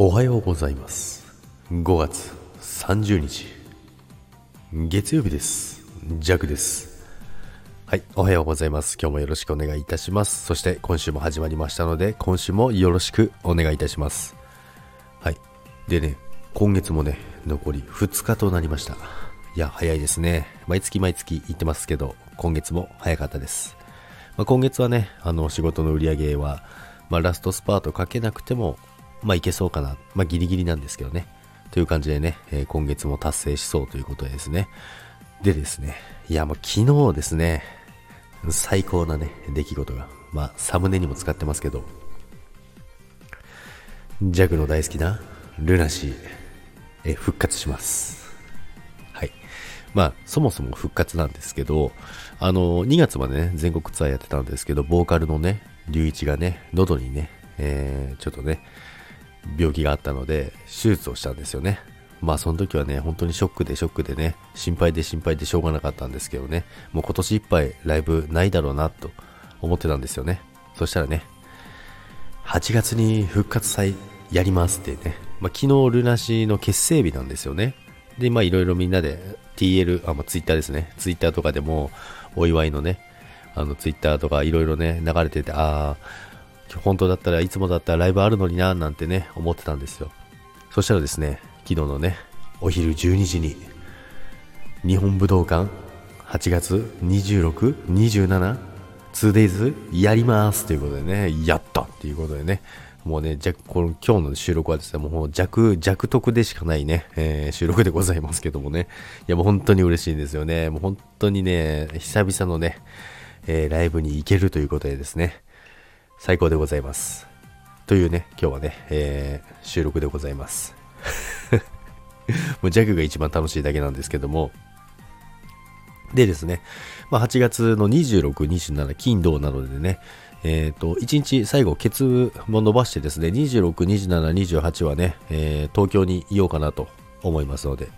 おはようございます。5月30日月曜日です。ジャクです。はいおはようございます。今日もよろしくお願いいたします。そして今週も始まりましたので今週もよろしくお願いいたします。はいでね今月もね残り2日となりました。いや早いですね。毎月毎月言ってますけど今月も早かったです。まあ、今月はね、あの仕事の売り上げは、まあ、ラストスパートかけなくても、まあ、いけそうかな。まあ、ギリギリなんですけどね。という感じでね、えー、今月も達成しそうということでですね。でですね、いや、もう昨日ですね、最高なね、出来事が、まあ、サムネにも使ってますけど、ジャグの大好きなルナシー、え復活します。はいまあ、そもそも復活なんですけど、あの、2月までね、全国ツアーやってたんですけど、ボーカルのね、隆一がね、喉にね、えー、ちょっとね、病気があったので、手術をしたんですよね。まあその時はね、本当にショックでショックでね、心配で心配でしょうがなかったんですけどね、もう今年いっぱいライブないだろうなと思ってたんですよね。そしたらね、8月に復活祭やりますってね、まあ、昨日ルナシの結成日なんですよね。で、まあいろいろみんなで TL、あ、まあツイッターですね。ツイッターとかでもお祝いのね、あのツイッターとかいろいろね、流れてて、ああ、本当だったらいつもだったらライブあるのにな、なんてね、思ってたんですよ。そしたらですね、昨日のね、お昼12時に、日本武道館8月26、27、2days やりますということでね、やったっていうことでね、もうね、じゃこの今日の収録はですね、もう弱、弱得でしかないね、えー、収録でございますけどもね。いや、もう本当に嬉しいんですよね。もう本当にね、久々のね、えー、ライブに行けるということでですね、最高でございます。というね、今日はね、えー、収録でございます。もうジャグが一番楽しいだけなんですけども、でですね、まあ、8月の26、27、金土なのでね、えっ、ー、と、1日最後、ケツも伸ばしてですね、26、27、28はね、えー、東京にいようかなと思いますので、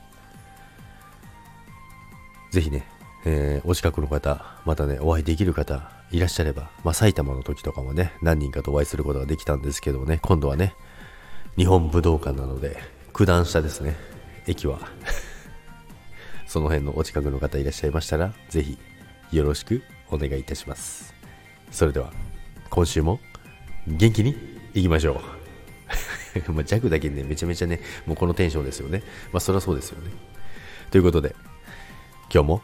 ぜひね、えー、お近くの方、またね、お会いできる方いらっしゃれば、まあ、埼玉の時とかもね、何人かとお会いすることができたんですけどね、今度はね、日本武道館なので、九段下ですね、駅は。その辺のお近くの方いらっしゃいましたら、ぜひよろしくお願いいたします。それでは。今週も元気にいきましょう。まあ、弱だけね、めちゃめちゃね、もうこのテンションですよね。まあ、そりゃそうですよね。ということで、今日も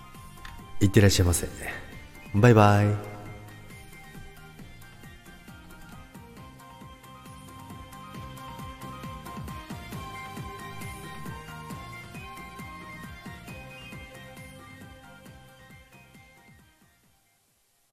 いってらっしゃいませ。バイバイ。